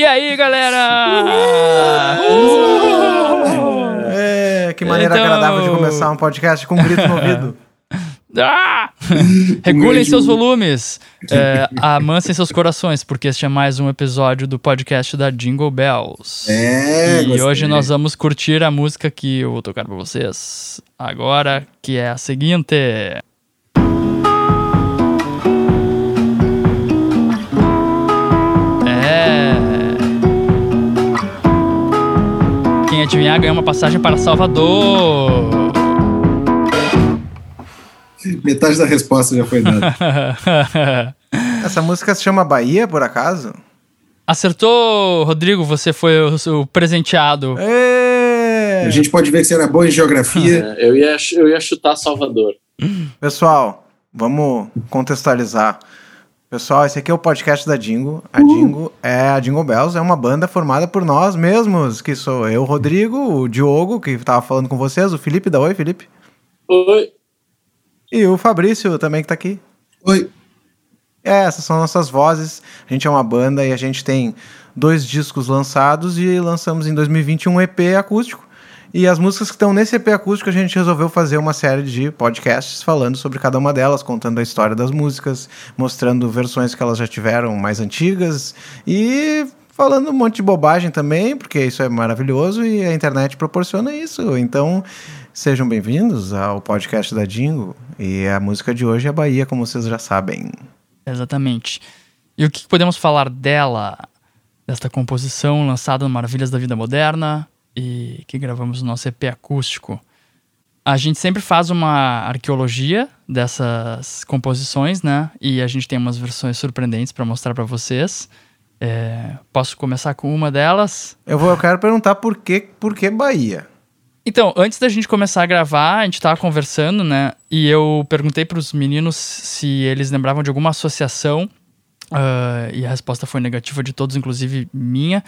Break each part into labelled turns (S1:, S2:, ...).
S1: E aí, galera?
S2: É, que maneira
S1: Então-
S2: agradável de começar um podcast com um grito no ouvido.
S1: Ah! Regulem seus volumes, é, amansem seus corações, porque este é mais um episódio do podcast da Jingle Bells.
S3: É,
S1: e
S3: gostei.
S1: hoje nós vamos curtir a música que eu vou tocar pra vocês agora, que é a seguinte. Adivinhar ganha uma passagem para Salvador.
S3: Metade da resposta já foi dada.
S2: Essa música se chama Bahia, por acaso?
S1: Acertou, Rodrigo, você foi o, o presenteado.
S2: Ê!
S3: A gente pode ver que você era bom em geografia.
S4: É, eu, ia, eu ia chutar Salvador.
S2: Pessoal, vamos contextualizar. Pessoal, esse aqui é o podcast da Dingo. A Dingo é a Jingle Bells, é uma banda formada por nós mesmos, que sou eu, Rodrigo, o Diogo, que tava falando com vocês, o Felipe, dá oi, Felipe.
S4: Oi.
S2: E o Fabrício também que tá aqui.
S3: Oi.
S2: É, essas são nossas vozes. A gente é uma banda e a gente tem dois discos lançados e lançamos em 2021 um EP acústico. E as músicas que estão nesse EP acústico a gente resolveu fazer uma série de podcasts falando sobre cada uma delas, contando a história das músicas, mostrando versões que elas já tiveram mais antigas e falando um monte de bobagem também, porque isso é maravilhoso e a internet proporciona isso. Então, sejam bem-vindos ao podcast da Dingo. E a música de hoje é Bahia, como vocês já sabem.
S1: Exatamente. E o que podemos falar dela, desta composição lançada no Maravilhas da Vida Moderna e que gravamos no nosso EP acústico? A gente sempre faz uma arqueologia dessas composições, né? E a gente tem umas versões surpreendentes para mostrar para vocês. É, posso começar com uma delas?
S2: Eu, vou, eu quero perguntar por que, por que Bahia?
S1: Então, antes da gente começar a gravar, a gente tava conversando, né? E eu perguntei pros meninos se eles lembravam de alguma associação. ah, e a resposta foi negativa de todos, inclusive minha.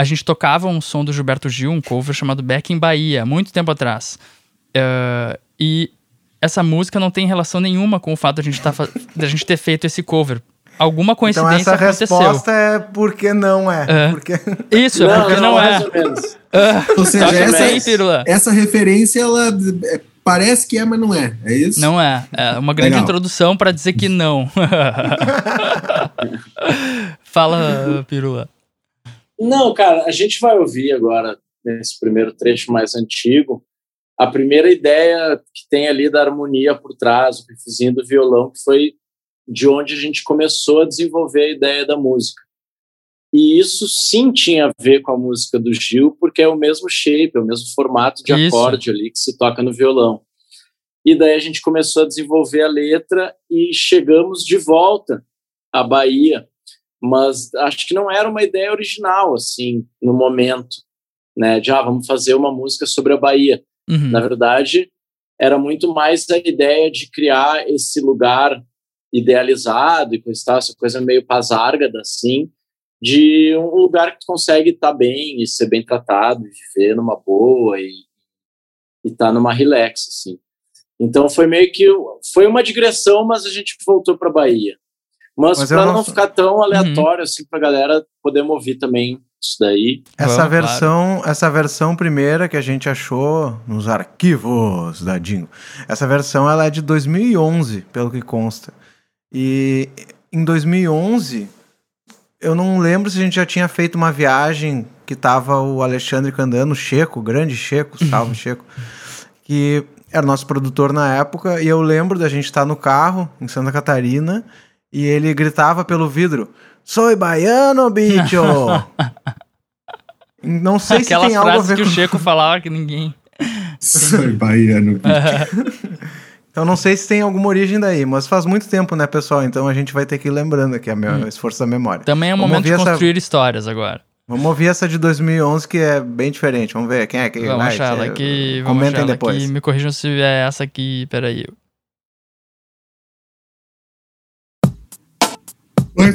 S1: A gente tocava um som do Gilberto Gil, um cover chamado Back em Bahia, muito tempo atrás. Ah, e essa música não tem relação nenhuma com o fato de a gente, tá, de a gente ter feito esse cover. Alguma
S2: Então
S1: coincidência
S2: essa
S1: aconteceu.
S2: resposta é por que não é.
S1: É.
S2: Porque...
S1: Isso, é porque não, é.
S4: mais ou
S3: seja,
S1: Toca
S3: essa,
S1: bem,
S3: essa referência, ela é, parece que é, mas não é. É isso?
S1: Não é. É uma grande
S3: Legal.
S1: introdução para dizer que não. Fala, Pirula.
S4: Não, cara, a gente vai ouvir agora, nesse primeiro trecho mais antigo, a primeira ideia que tem ali da harmonia por trás, o riffzinho do violão, que foi de onde a gente começou a desenvolver a ideia da música. E isso sim tinha a ver com a música do Gil, porque é o mesmo shape, é o mesmo formato de
S1: Isso.
S4: acorde ali que se toca no violão. E daí a gente começou a desenvolver a letra e chegamos de volta à Bahia, mas acho que não era uma ideia original assim no momento, né? De ah, vamos fazer uma música sobre a Bahia.
S1: Uhum.
S4: Na verdade, era muito mais a ideia de criar esse lugar idealizado e coisa, essa coisa meio pazárgada, assim, de um lugar que tu consegue estar bem e ser bem tratado, e viver numa boa e estar numa relax, assim. Então foi meio que foi uma digressão, mas a gente voltou para Bahia. Mas,
S2: Mas
S4: para
S2: não
S4: não, ficar tão aleatório assim para galera poder ouvir também isso daí.
S2: Essa
S1: Vamos,
S2: versão, essa versão primeira que a gente achou nos arquivos da Dingo. Essa versão ela é de 2011, pelo que consta. E em 2011 eu não lembro se a gente já tinha feito uma viagem que tava o Alexandre Candano, o Checo, o grande Checo, salve Checo, que era nosso produtor na época, e eu lembro da gente estar no carro em Santa Catarina e ele gritava pelo vidro: Sou baiano, bicho! Não sei se tem algo a
S1: frases
S2: ver
S1: que
S2: com.
S1: o Checo falava que ninguém.
S3: Sou baiano.
S2: Eu não sei se tem alguma origem daí, mas faz muito tempo, né, pessoal? Então a gente vai ter que ir lembrando aqui a me...
S1: Hum.
S2: o esforço da memória.
S1: Também é o
S2: Vamos
S1: momento de
S2: ouvir essa-
S1: construir histórias agora.
S2: Vamos ouvir essa de 2011 que é bem diferente. Vamos ver quem é que
S1: Vamos
S2: vai.
S1: achar ela aqui.
S2: Comentem depois.
S1: aqui. Me corrijam se é essa aqui. Peraí.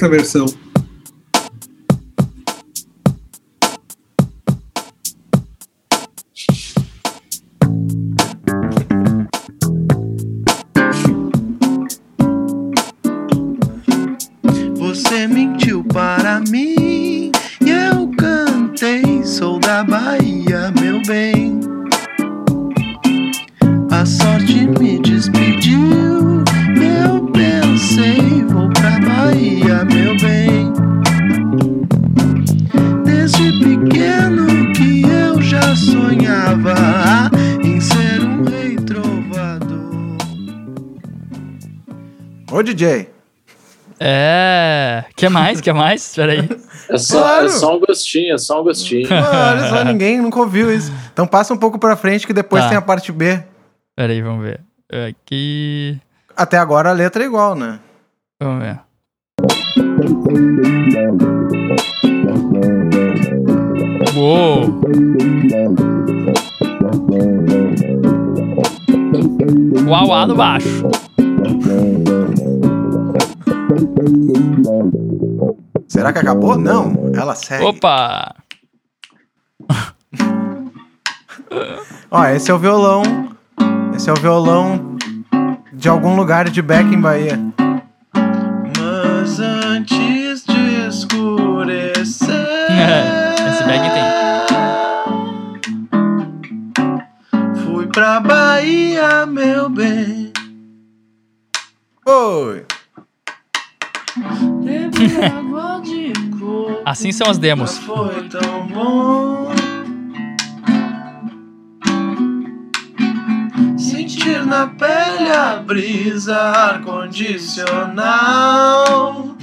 S3: Versão.
S1: É. Que mais? Que mais? Espera aí.
S4: É só,
S2: Claro.
S4: é só um gostinho, é só um gostinho.
S2: Olha só, ninguém nunca ouviu isso. Então passa um pouco pra frente que depois
S1: Tá.
S2: tem a parte B.
S1: Espera aí, vamos ver. Aqui.
S2: Até agora a letra é igual, né?
S1: Vamos ver. Uou! Uau, uau no baixo.
S2: Será que acabou? Não, ela segue.
S1: Opa!
S2: Ó, esse é o violão. Esse é o violão de algum lugar de Beck em Bahia. Mas antes de escurecer.
S1: Esse bag tem.
S2: Fui pra Bahia, meu bem. Oi.
S1: Assim são as demos.
S2: Sentir na pele a brisa ar-condicional.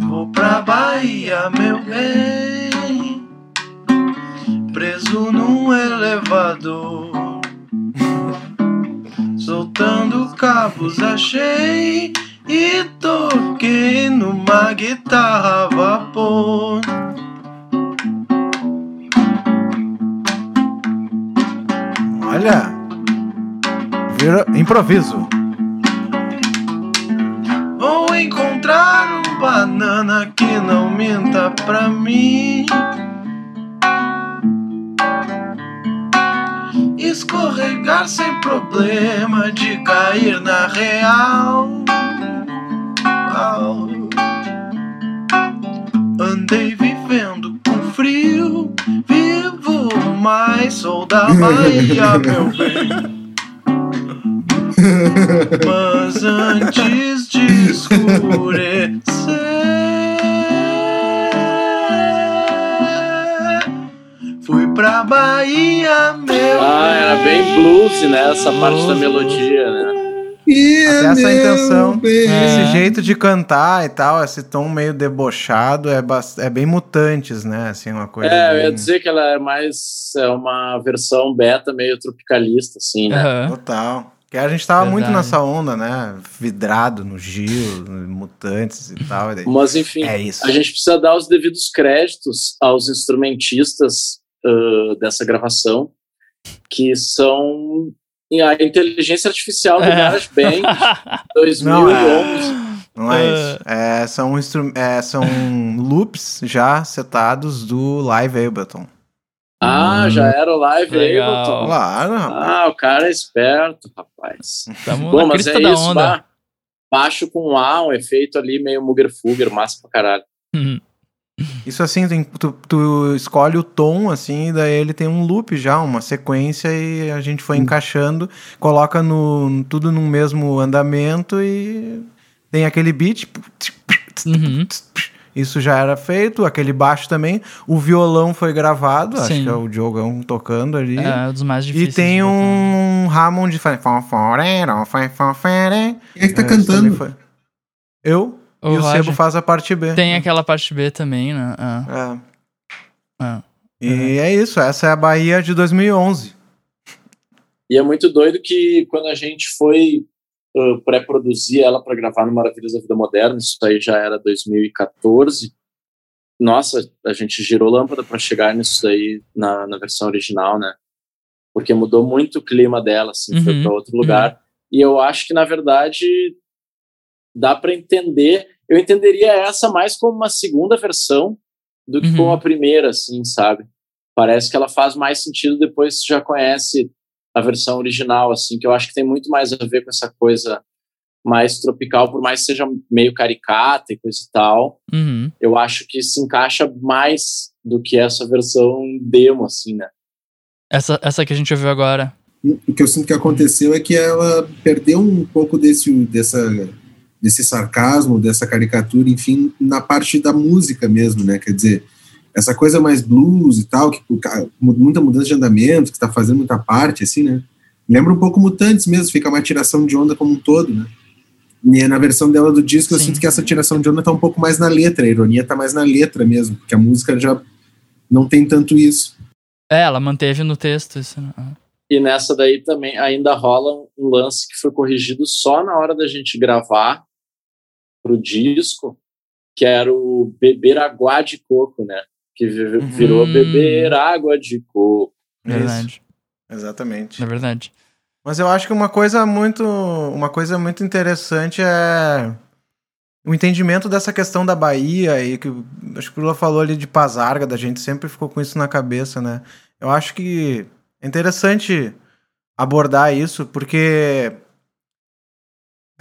S2: Vou pra Bahia, meu bem. Preso num elevador. Soltando cabos, achei e toquei numa guitarra a vapor. Olha, vira improviso. Vou encontrar um banana que não minta pra mim. Escorregar sem problema de cair na real. Andei vivendo com frio, vivo, mas sou da Bahia, meu bem. Mas antes de escurecer, Bahia, meu
S4: Ah, era bem blues, né? Essa parte da melodia, né?
S3: E
S2: Até essa intenção.
S3: bem.
S2: Esse jeito de cantar e tal, esse tom meio debochado, é, é bem mutantes, né? Assim, uma coisa.
S4: É, eu ia
S2: bem-
S4: dizer que ela é mais é uma versão beta meio tropicalista, assim, né?
S1: Aham.
S2: Total. Que a gente tava muito
S1: Verdade.
S2: nessa onda, né? Vidrado no Gil, mutantes e tal.
S4: Mas enfim,
S2: É isso.
S4: a gente precisa dar os devidos créditos aos instrumentistas ah, dessa gravação, que são a inteligência artificial do
S1: É.
S4: GarageBand
S2: Não,
S4: 2011.
S2: Não é isso. É, são, é, são loops já setados do Live Ableton.
S4: Ah, já era o Live
S1: Legal.
S4: Ableton.
S2: Claro, rapaz.
S4: Ah, o cara é esperto, rapaz.
S1: Tamo
S4: Bom,
S1: na
S4: mas é
S1: da
S4: isso,
S1: onda.
S4: ba- baixo com A, um efeito ali meio Mugger-Fugger, massa pra caralho.
S1: Uhum.
S2: Isso assim, tem- tu, tu escolhe o tom, assim, e daí ele tem um loop já, uma sequência, e a gente foi encaixando, coloca no, tudo num mesmo andamento e tem aquele beat.
S1: Uhum.
S2: Isso já era feito, aquele baixo também. O violão foi gravado, acho
S1: Sim.
S2: que é o Diogão tocando ali.
S1: É um dos mais
S2: E
S1: difíceis.
S2: tem
S1: de botar.
S2: um Hammond faz. Quem
S3: Quem é que tá cantando?
S2: Eu.
S1: O
S2: e o
S1: Roger.
S2: Sebo faz a parte B.
S1: Tem aquela parte B também, né? Ah,
S2: É.
S1: ah.
S2: E é isso, essa é a Bahia de 2011.
S4: E é muito doido que quando a gente foi uh, pré-produzir ela para gravar no Maravilhas da Vida Moderna, isso aí já era 2014. Nossa, a gente girou lâmpada para chegar nisso daí na, na versão original, né? Porque mudou muito o clima dela, assim, foi
S1: Uhum,
S4: para outro lugar. E eu acho que, na verdade, dá para entender. Eu entenderia essa mais como uma segunda versão do que
S1: Uhum.
S4: como a primeira, assim, sabe? Parece que ela faz mais sentido depois que você já conhece a versão original, assim, que eu acho que tem muito mais a ver com essa coisa mais tropical, por mais que seja meio caricata e coisa e tal.
S1: Uhum.
S4: Eu acho que se encaixa mais do que essa versão demo, assim, né?
S1: Essa, essa que a gente ouviu agora.
S3: O que eu sinto que aconteceu é que ela perdeu um pouco desse, dessa, desse sarcasmo, dessa caricatura, enfim, na parte da música mesmo, né? Quer dizer, essa coisa mais blues e tal, que muita mudança de andamento, que está fazendo muita parte, assim, né? Lembra um pouco Mutantes mesmo, fica uma tiração de onda como um todo, né? E na versão dela do disco, eu
S1: Sim.
S3: sinto que essa tiração de onda tá um pouco mais na letra, a ironia tá mais na letra mesmo, porque a música já não tem tanto isso.
S1: É, ela manteve no texto isso. né?
S4: E nessa daí também ainda rola um lance que foi corrigido só na hora da gente gravar pro disco, que era o beber água de coco, né? Que vi- virou
S1: Uhum.
S4: beber água de coco.
S1: Verdade.
S2: Exatamente.
S1: É verdade.
S2: Mas eu acho que uma coisa muito, uma coisa muito interessante é o entendimento dessa questão da Bahia e que o- acho que o Lula falou ali de Pazarga, da gente sempre ficou com isso na cabeça, né? Eu acho que é interessante abordar isso porque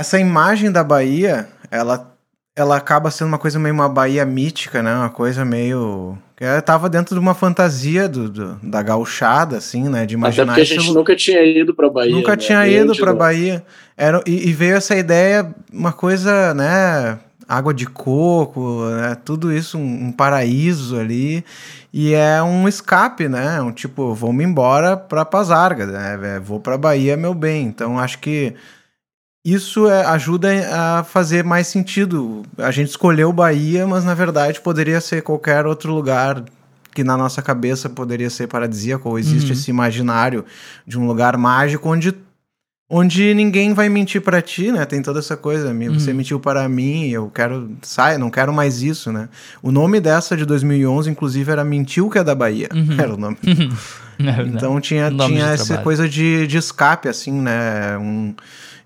S2: essa imagem da Bahia, ela ela acaba sendo uma coisa meio uma Bahia mítica, né? Uma coisa meio ela tava dentro de uma fantasia do, do- da gauchada, assim, né? De
S4: Até
S2: imaginar
S4: porque a gente nunca tinha ido pra Bahia.
S2: Nunca
S4: né?
S2: tinha ido pra
S4: da-
S2: Bahia. Era, e, e veio essa ideia, uma coisa, né? Água de coco, né? Tudo isso, um, um paraíso ali. E é um escape, né? Um tipo, vou-me embora pra Pazarga, né? É, Vou pra Bahia, meu bem. Então acho que isso é- ajuda a fazer mais sentido. A gente escolheu Bahia, mas na verdade poderia ser qualquer outro lugar que na nossa cabeça poderia ser paradisíaco, ou existe
S1: Uhum.
S2: esse imaginário de um lugar mágico onde onde ninguém vai mentir pra ti, né? Tem toda essa coisa, "Me- você
S1: Uhum.
S2: mentiu para mim, eu quero, sai, não quero mais isso, né? O nome dessa de 2011 inclusive era Mentiu que é da Bahia.
S1: Uhum.
S2: Era o nome.
S1: Verdade.
S2: Então tinha,
S1: Nome
S2: tinha
S1: de
S2: essa
S1: trabalho.
S2: coisa de, de escape, assim, né? Um,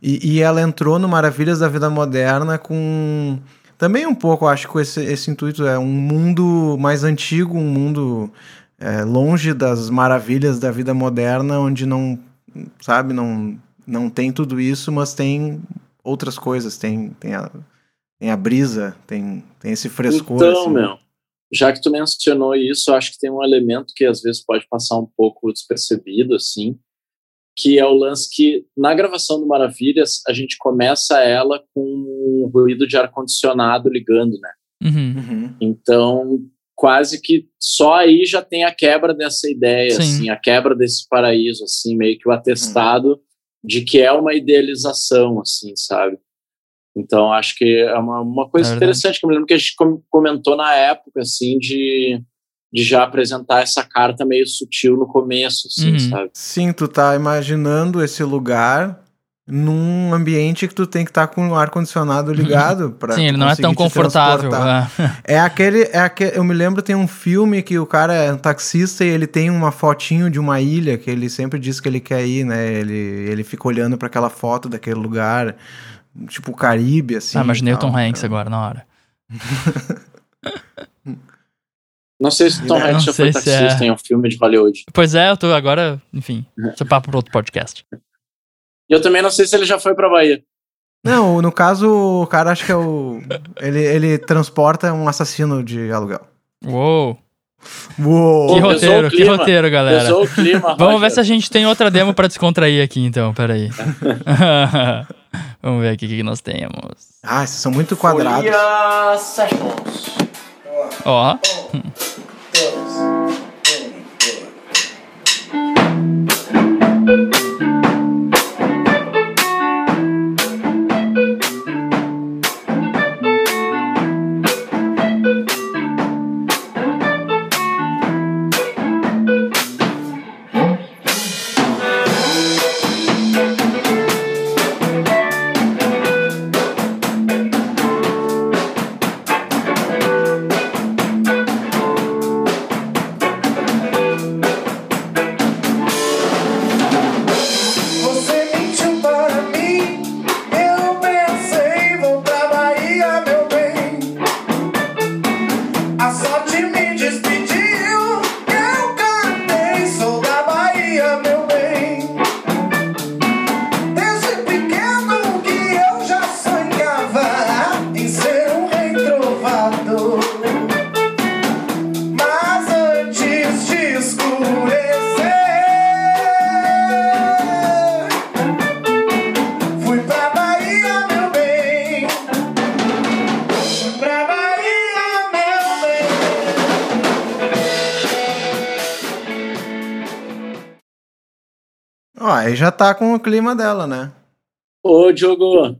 S2: e, e ela entrou no Maravilhas da Vida Moderna com. Também um pouco, acho que esse, esse intuito é um mundo mais antigo, um mundo é, longe das maravilhas da vida moderna, onde não, sabe, não, não tem tudo isso, mas tem outras coisas, tem, tem, a, tem a brisa, tem, tem esse frescor.
S4: Então,
S2: assim.
S4: meu, já que tu mencionou isso, eu acho que tem um elemento que às vezes pode passar um pouco despercebido, assim, que é o lance que na gravação do Maravilhas a gente começa ela com um ruído de ar-condicionado ligando, né?
S1: Uhum.
S2: Uhum.
S4: Então, quase que só aí já tem a quebra dessa ideia,
S1: Sim.
S4: assim, a quebra desse paraíso, assim, meio que o atestado de que é uma idealização, assim, sabe? Então, acho que é uma, uma coisa
S1: É
S4: interessante, que eu me lembro que a gente com- comentou na época, assim, de, de já apresentar essa carta meio sutil no começo, assim,
S1: Uhum.
S4: sabe?
S2: Sim, tu tá imaginando esse lugar num ambiente que tu tem que estar com o ar-condicionado ligado para
S1: Sim, ele não é tão confortável. é.
S2: É aquele, é aquele. Eu me lembro, tem um filme que o cara é um taxista e ele tem uma fotinho de uma ilha que ele sempre diz que ele quer ir, né? Ele, ele fica olhando para aquela foto daquele lugar, tipo o Caribe, assim.
S1: Ah, imaginei
S2: e
S1: o Tom
S2: tal.
S1: Hanks agora, na hora.
S4: Não sei se o Tom Hanks já foi taxista
S1: é.
S4: em um filme de Hollywood.
S1: Pois é, eu tô agora, enfim, isso é papo para outro podcast.
S4: E eu também não sei se ele já foi pra Bahia.
S2: Não, no caso, o cara acho que é o. Ele, ele transporta um assassino de aluguel.
S1: Uou!
S2: Uou!
S1: Que roteiro, que roteiro, galera.
S4: Clima,
S1: Vamos ver se a gente tem outra demo pra descontrair aqui, então. Peraí. Vamos ver aqui o que que nós temos.
S2: Ah, esses são muito quadrados.
S4: Folia Sessions.
S1: Ó.
S2: Ó, tá com o clima dela, né?
S4: Ô, Diogo,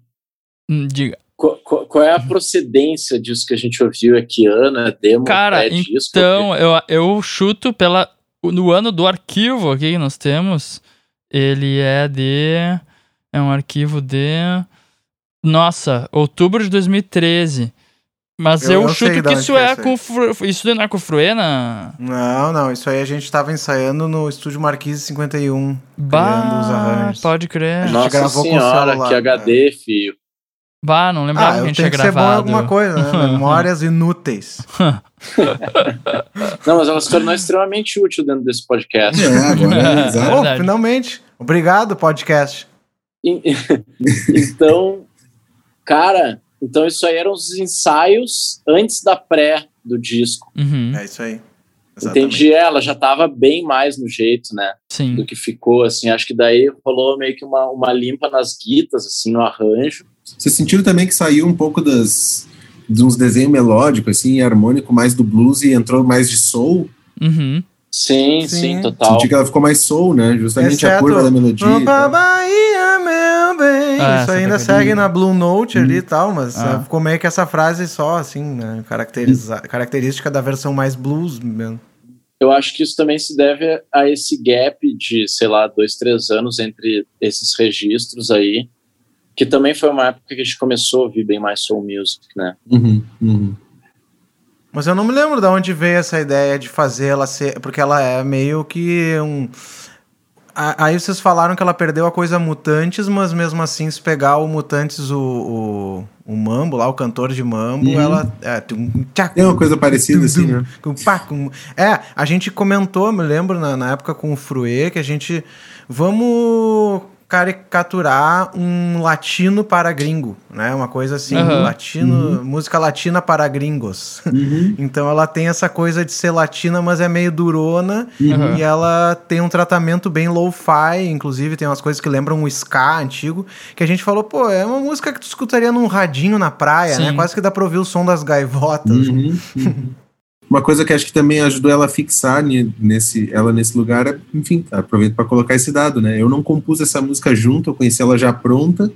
S1: Hum, Diga.
S4: qual, qual- qual é a procedência disso que a gente ouviu aqui, Ana? Demo,
S1: Cara,
S4: é disco?
S1: então, eu, eu chuto pela. No ano do arquivo aqui que nós temos, ele é de. É um arquivo de. Nossa, outubro de 2013. Mas
S2: Eu-
S1: eu, chuto que isso
S2: é
S1: é
S2: isso aí.
S1: com. Fru- Isso não é com Fruena?
S2: Não, não, isso aí a gente tava ensaiando no estúdio Marquise 51. criando os
S1: Bah,
S2: arranjos.
S1: pode crer.
S2: gente
S4: Nossa
S2: gravou com o
S4: senhora,
S2: celular,
S4: que HD, filho.
S1: Bah, não lembrava
S2: Ah,
S1: que a gente tinha
S2: que ser bom em alguma coisa, né? Memórias inúteis.
S4: Não, mas ela se tornou extremamente útil dentro desse podcast.
S3: É, agora,
S1: É.
S3: exato.
S2: Oh, finalmente. Obrigado, podcast.
S4: Então, cara, então isso aí eram os ensaios antes da pré do disco.
S1: Uhum,
S2: É isso aí. Exatamente.
S4: Entendi, ela já tava bem mais no jeito, né?
S1: sim.
S4: Do que ficou, assim. Acho que daí rolou meio que uma, uma limpa nas guitas, assim, no arranjo.
S3: Vocês sentiram também que saiu um pouco das de uns desenhos melódicos, assim, harmônico mais do blues e entrou mais de soul?
S1: Uhum.
S4: Sim, sim,
S2: Sim.
S4: total.
S3: Senti que ela ficou mais soul, né? Justamente a
S2: Exceto
S3: curva da melodia. Tal.
S2: Bahia, meu bem.
S1: Ah,
S2: Isso ainda segue na Blue Note ali e tal, mas
S1: Ah.
S2: é, ficou meio que essa frase só, assim, né? Caracteriza característica da versão mais blues mesmo.
S4: Eu acho que isso também se deve a esse gap de, sei lá, dois, três anos entre esses registros aí, que também foi uma época que a gente começou a ouvir bem mais soul music, né?
S3: Uhum, uhum.
S2: Mas eu não me lembro de onde veio essa ideia de fazer ela ser. Porque ela é meio que um. Aí vocês falaram que ela perdeu a coisa Mutantes, mas mesmo assim, se pegar o Mutantes, o, o, o Mambo lá, o cantor de Mambo,
S3: Uhum.
S2: ela. É, tum,
S3: Tem uma coisa parecida, assim, né?
S2: É, a gente comentou, me lembro, na, na época com o Fruê, que a gente. Vamos caricaturar um latino para gringo, né? Uma coisa assim,
S1: Aham.
S2: latino, música latina para gringos.
S3: Uhum.
S2: Então ela tem essa coisa de ser latina, mas é meio durona.
S1: Uhum.
S2: E ela tem um tratamento bem lo-fi, inclusive tem umas coisas que lembram o ska antigo, que a gente falou, pô, é uma música que tu escutaria num radinho na praia, né?
S1: Sim.
S2: Quase que dá pra ouvir o som das gaivotas.
S3: Uma coisa que acho que também ajudou ela a fixar ne- nesse, ela nesse lugar, é, enfim, aproveito para colocar esse dado, né? Eu não compus essa música junto, eu conheci ela já pronta,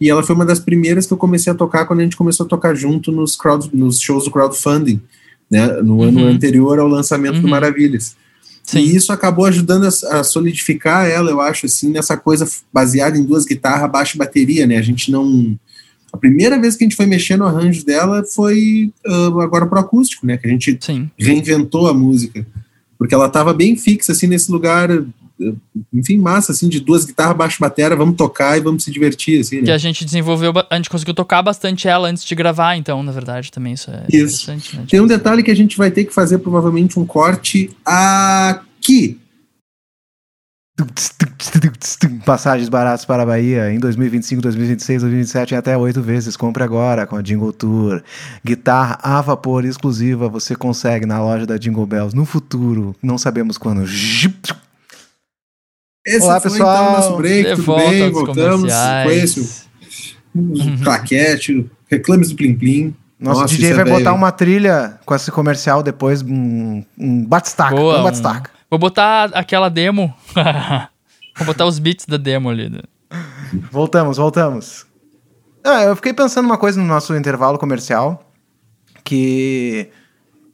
S3: e ela foi uma das primeiras que eu comecei a tocar quando a gente começou a tocar junto nos, crowd, nos shows do crowdfunding, né? No ano
S1: Uhum.
S3: anterior ao lançamento do
S1: Uhum.
S3: Maravilhas.
S1: Sim.
S3: E isso acabou ajudando a, a solidificar ela, eu acho, assim, nessa coisa baseada em duas guitarras, baixo e bateria, né? A gente não. A primeira vez que a gente foi mexer no arranjo dela foi ah, agora pro acústico, né? Que a gente
S1: Sim.
S3: reinventou a música. Porque ela tava bem fixa, assim, nesse lugar, eh, enfim, massa, assim, de duas guitarras, baixo batera, vamos tocar e vamos se divertir, assim,
S1: Que
S3: né?
S1: a gente desenvolveu, a gente conseguiu tocar bastante ela antes de gravar, então, na verdade, também isso é
S3: Isso.
S1: interessante, né?
S3: Tem um detalhe que a gente vai ter que fazer provavelmente um corte aqui.
S2: Passagens baratas para a Bahia em 2025, 2026, 2027 em até oito vezes. Compre agora com a Jingle Tour. Guitarra a vapor exclusiva você consegue na loja da Jingle Bells no futuro. Não sabemos quando.
S3: Esse
S2: Olá,
S3: foi,
S2: pessoal.
S3: então, o nosso break,
S1: De
S3: tudo
S1: volta
S3: bem? Voltamos.
S1: Comerciais.
S3: o claquete, reclames do Plim Plim.
S2: Nosso
S3: Nossa,
S2: DJ
S3: é
S2: vai
S3: velho,
S2: botar uma trilha com esse comercial depois, um, um batistaca.
S1: Boa,
S2: um
S1: um-
S2: batistaca.
S1: Vou botar aquela demo. Vou botar os beats da demo ali.
S2: Voltamos, voltamos. Ah, eu fiquei pensando uma coisa no nosso intervalo comercial, que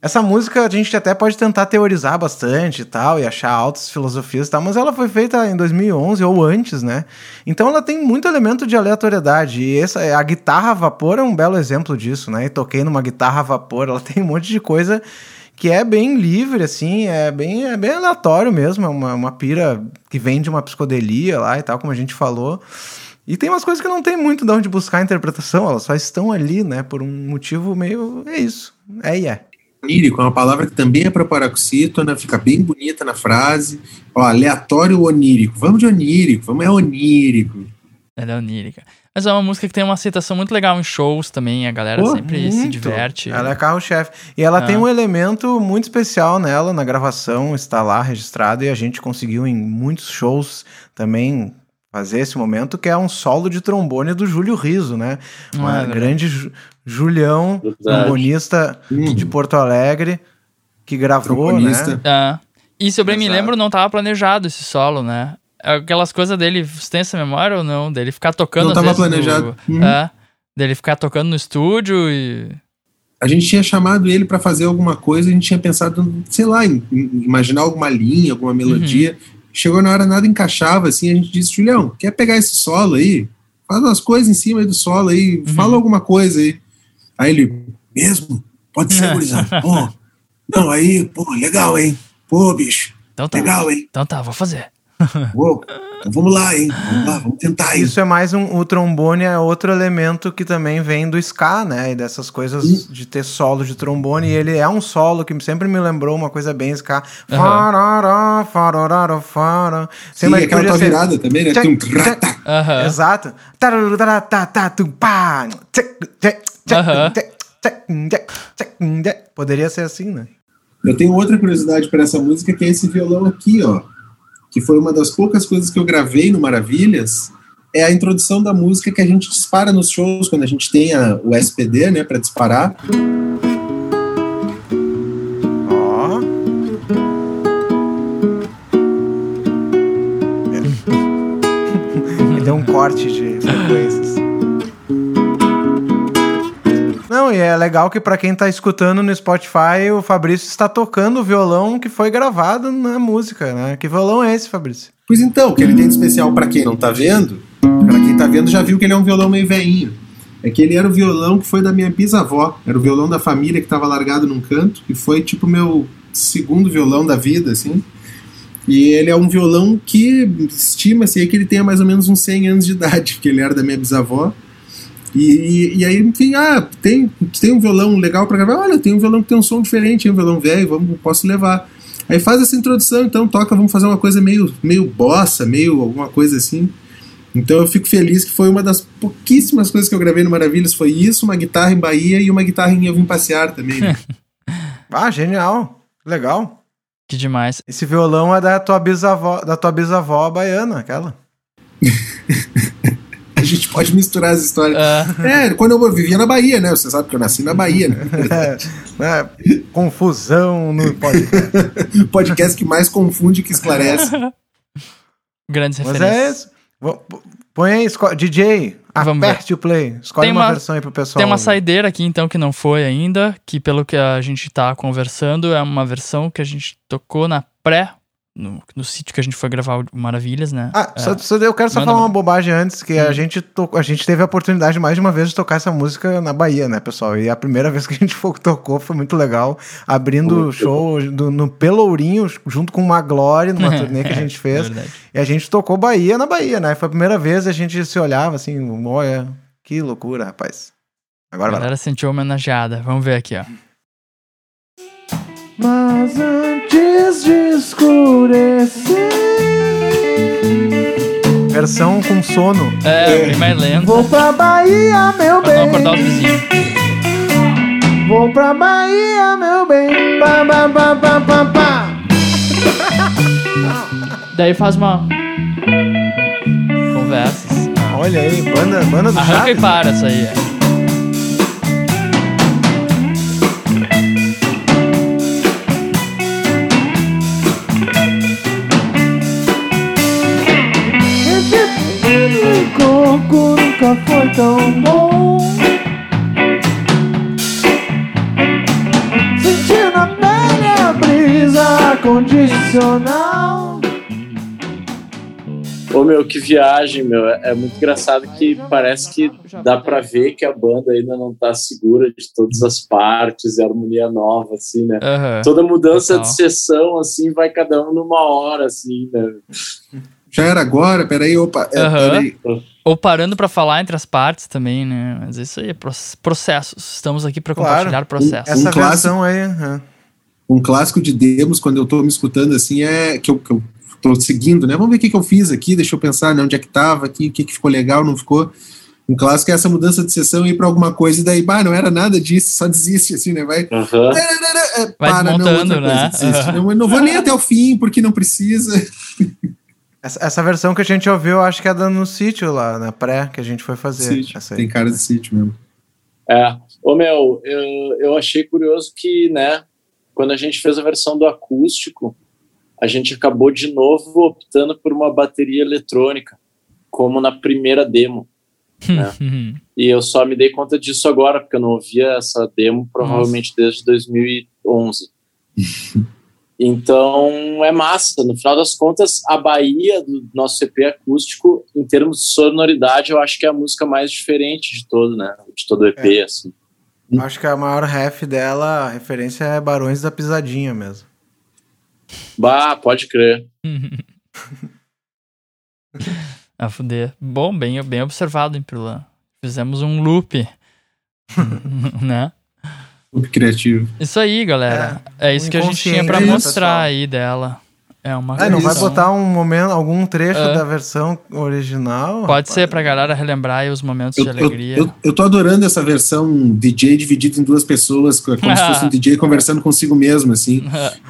S2: essa música a gente até pode tentar teorizar bastante e tal, e achar altas filosofias e tal, mas ela foi feita em 2011 ou antes, né? Então ela tem muito elemento de aleatoriedade, e essa, a guitarra a vapor é um belo exemplo disso, né? E toquei numa guitarra a vapor, ela tem um monte de coisa que é bem livre, assim, é bem, é bem aleatório mesmo, é uma, uma pira que vem de uma psicodelia lá e tal, como a gente falou. E tem umas coisas que não tem muito de onde buscar a interpretação, elas só estão ali, né, por um motivo meio. É isso. É e é.
S3: Onírico é uma palavra que também é para paroxítona, fica bem bonita na frase. Ó, aleatório onírico. Vamos de onírico, vamos é onírico.
S1: Ela é onírica. Mas é uma música que tem uma aceitação muito legal em shows também. A galera
S3: Pô,
S1: sempre se
S2: Muito.
S1: diverte.
S2: Ela é carro-chefe. E ela
S1: É.
S2: tem um elemento muito especial nela, na gravação, está lá registrado, e a gente conseguiu em muitos shows também fazer esse momento, que é um solo de trombone do Júlio Riso, né?
S1: Ah,
S2: Uma
S1: é
S2: grande Ju- Julião,
S4: Verdade.
S2: trombonista
S3: Hum.
S2: de Porto Alegre, que gravou, né?
S1: É. E se eu bem me lembro, não tava planejado esse solo, né? Aquelas coisas dele, você tem essa memória ou não? Dele ficar tocando
S3: Não tava
S1: vezes,
S3: planejado.
S1: No,
S3: Uhum.
S1: É. Dele ficar tocando no estúdio e.
S3: A gente tinha chamado ele pra fazer alguma coisa, a gente tinha pensado, sei lá, em, em imaginar alguma linha, alguma melodia. Chegou na hora, nada encaixava, assim, a gente disse, Julião, quer pegar esse solo aí? Faz umas coisas em cima do solo aí, fala alguma coisa aí. Aí ele, mesmo? Pode ser, gurizada. Pô, não, aí, pô, legal, hein? Pô, bicho,
S1: Então tá.
S3: legal, hein?
S1: Então tá, vou fazer.
S3: Pô, então vamos lá, hein? Vamos lá, vamos tentar aí.
S2: Isso é mais um. O trombone é outro elemento que também vem do ska, né? E dessas coisas de ter solo de trombone. E ele é um solo que sempre me lembrou uma coisa bem ska. Farará, farará, fará.
S3: Sim,
S2: Sempre
S3: aquela tua
S2: ser-
S3: virada também, né?
S2: Tchac,
S3: Tum,
S2: tchac. Exato. Tchac, tchac, tchac, tchac, tchac. Poderia ser assim, né?
S3: Eu tenho outra curiosidade para essa música, que é esse violão aqui, ó. Que foi uma das poucas coisas que eu gravei no Maravilhas. É a introdução da música que a gente dispara nos shows, quando a gente tem a- o SPD, né, para disparar.
S2: Ó. É. Deu um corte de frequências. Não, e é legal que pra quem tá escutando no Spotify, o Fabrício está tocando o violão que foi gravado na música, né? Que violão é esse, Fabrício?
S3: Pois então, o que ele tem de especial para quem não tá vendo, para quem tá vendo já viu que ele é um violão meio veinho. É que ele era o violão que foi da minha bisavó, era o violão da família que estava largado num canto, e foi tipo meu segundo violão da vida, assim. E ele é um violão que estima-se que ele tenha mais ou menos uns 100 anos de idade, porque ele era da minha bisavó. E, e, e aí, enfim, ah, tem, tem um violão legal para gravar? Olha, tem um violão que tem um som diferente, é um violão velho, vamos, posso levar. Aí faz essa introdução, então toca, vamos fazer uma coisa meio, meio bossa, meio alguma coisa assim. Então eu fico feliz que foi uma das pouquíssimas coisas que eu gravei no Maravilhas, foi isso, uma guitarra em Bahia e uma guitarra em Eu Vim Passear também. né?
S2: Ah, genial. Legal.
S1: Que demais.
S2: Esse violão é da tua bisavó, da tua bisavó baiana, aquela.
S3: A gente pode misturar as histórias.
S1: Ah,
S3: É, quando eu vivia na Bahia, né? Você sabe que eu nasci na Bahia, né?
S2: É, né? Confusão no podcast.
S3: Podcast que mais confunde que esclarece.
S1: grandes
S2: Mas
S1: referências.
S2: é isso. Põe aí, DJ,
S1: Vamos ver.
S2: aperte o play. Escolhe
S1: Tem
S2: uma,
S1: uma-
S2: versão aí pro pessoal.
S1: Tem uma saideira aqui, então, que não foi ainda, que pelo que a gente tá conversando, é uma versão que a gente tocou na pré, no, no sítio que a gente foi gravar o Maravilhas, né?
S2: Ah,
S1: É.
S2: só, só- eu quero só
S1: Manda,
S2: falar uma bobagem antes, que a
S1: Hum.
S2: gente, to- a gente teve a oportunidade mais de uma vez de tocar essa música na Bahia, né, pessoal? E a primeira vez que a gente tocou foi muito legal, abrindo o show do- no Pelourinho, junto com uma Glória, numa turnê que a gente
S1: É
S2: fez.
S1: verdade.
S2: E a gente tocou Bahia na Bahia, né? Foi a primeira vez e a gente se olhava assim, olha, que loucura, rapaz.
S1: A
S2: Agora vai. lá.
S1: galera se sentiu homenageada. Vamos ver aqui, ó.
S2: Mas antes de escurecer. Versão com sono.
S1: É, bem mais lento.
S2: Vou pra Bahia, meu
S1: Pra não
S2: bem.
S1: acordar os vizinhos.
S2: Vou pra Bahia, meu bem. Pá, pá, pá, pá, pá, pá.
S1: Daí faz uma. Conversas.
S2: Olha aí, banda, banda do
S1: Arranca e
S2: Chaves.
S1: para essa aí. é.
S2: Coco nunca foi tão bom. Sentindo a pele a brisa condicional.
S4: Ô meu, que viagem, meu. É muito engraçado que parece que dá pra ver que a banda ainda não tá segura de todas as partes, e a harmonia nova, assim, né?
S1: Aham.
S4: Toda mudança
S1: Total.
S4: de sessão, assim, vai cada um numa hora, assim, né?
S3: Já era agora, peraí, opa, é,
S1: Aham.
S3: peraí.
S1: Ou parando pra falar entre as partes também, né? Mas isso aí é proce- processos. Estamos aqui pra
S2: Claro.
S1: compartilhar processos.
S2: Essa
S3: Um clássico.
S2: versão aí. aham.
S3: Um clássico de demos, quando eu tô me escutando assim, é que eu, que eu tô seguindo, né? Vamos ver o que, que eu fiz aqui, deixa eu pensar, né? Onde é que tava aqui, o que, que ficou legal, não ficou. Um clássico é essa mudança de sessão e ir pra alguma coisa, e daí, bah, não era nada disso, só desiste, assim, né? Vai.
S4: Aham.
S3: É,
S1: Vai
S3: para, não,
S1: desmontando,
S3: outra coisa,
S1: né?
S3: desiste.
S1: Aham.
S3: Não, eu não vou nem até o fim, porque não precisa.
S2: Essa, essa versão que a gente ouviu, acho que é da no sítio lá, na pré, que a gente foi fazer.
S3: Sítio.
S2: Essa aí.
S3: Tem cara de sítio mesmo.
S4: É. Ô, meu, eu, eu achei curioso que, né, quando a gente fez a versão do acústico, a gente acabou de novo optando por uma bateria eletrônica, como na primeira demo. Né? e eu só me dei conta disso agora, porque eu não ouvia essa demo provavelmente Nossa. desde 2011. então é massa. No final das contas, a Bahia do nosso EP acústico, em termos de sonoridade, eu acho que é a música mais diferente de todo, né? De todo o EP, é. assim.
S2: Acho que a maior ref dela, a referência é Barões da Pisadinha mesmo.
S4: Bah, pode crer.
S1: A fuder. Bom, bem, bem observado, hein, Pirlan. Fizemos um loop. né?
S3: Loop criativo.
S1: Isso aí, galera. É, é isso que a gente tinha para mostrar aí dela. É uma
S2: é, não vai botar um momento, algum trecho é. da versão original?
S1: Pode rapaz. ser pra galera relembrar os momentos eu, de alegria.
S3: Eu, eu, eu, tô adorando essa versão DJ dividida em duas pessoas, como se fosse um DJ conversando consigo mesmo, assim.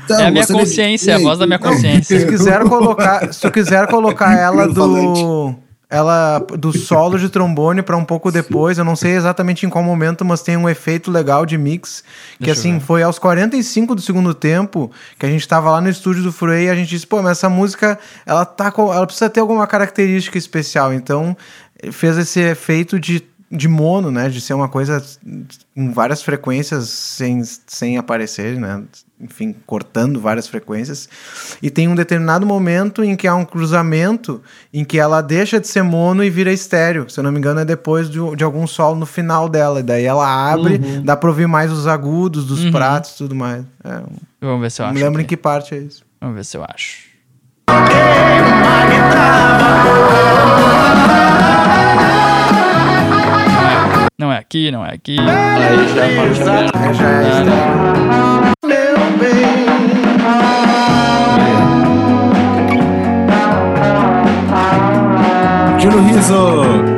S1: Então, é a minha consciência, é a voz da minha consciência.
S2: Se quiser colocar, se tu quiser colocar ela do ela do solo de trombone para um pouco depois, eu não sei exatamente em qual momento, mas tem um efeito legal de mix, que Deixa assim, foi aos 45 do segundo tempo, que a gente tava lá no estúdio do Frey e a gente disse, pô, mas essa música, ela tá com, ela precisa ter alguma característica especial, então fez esse efeito de de mono, né? De ser uma coisa com várias frequências sem, sem aparecer, né? Enfim, cortando várias frequências. E tem um determinado momento em que há um cruzamento em que ela deixa de ser mono e vira estéreo. Se eu não me engano, é depois de, de algum solo no final dela. E daí ela abre, uhum. dá pra ouvir mais os agudos dos uhum. pratos e tudo mais. É,
S1: Vamos ver se eu acho.
S2: Me lembro em que parte é isso.
S1: Vamos ver se eu acho. Não é aqui, não é aqui. Aí já Meu bem.
S3: Tiro riso.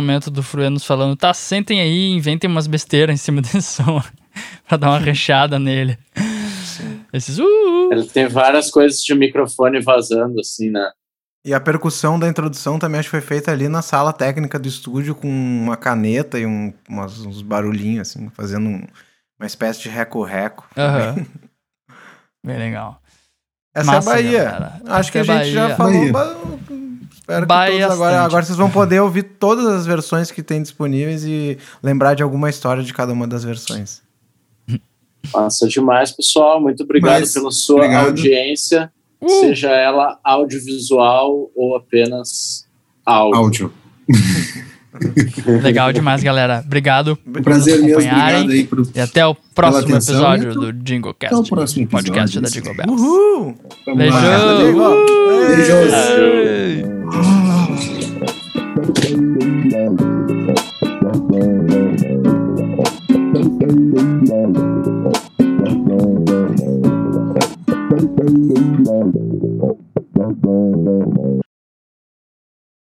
S1: Momento do Fruenos falando: tá, sentem aí inventem umas besteiras em cima desse som pra dar uma rechada nele. Esses uh, uh.
S4: Ele tem várias coisas de microfone vazando, assim, né?
S2: E a percussão da introdução também acho que foi feita ali na sala técnica do estúdio com uma caneta e um, umas, uns barulhinhos, assim, fazendo um, uma espécie de reco-reco.
S1: Uhum. Bem legal.
S2: Essa Massa, é a Bahia. Galera. Acho Essa que é a gente Bahia. já falou Espero que todos agora, agora vocês vão poder ouvir todas as versões que tem disponíveis e lembrar de alguma história de cada uma das versões.
S4: Massa demais, pessoal. Muito obrigado Mas, pela sua obrigado. audiência, uh! seja ela audiovisual ou apenas áudio. áudio.
S1: Legal demais, galera. Obrigado
S3: por Prazer nos acompanharem. Mesmo, obrigado aí
S1: e até o próximo episódio do Jingle Cast. Até o próximo episódio, podcast da Jingle Bells.
S2: Uhul!
S1: Beijos!
S3: Beijos! Beijos!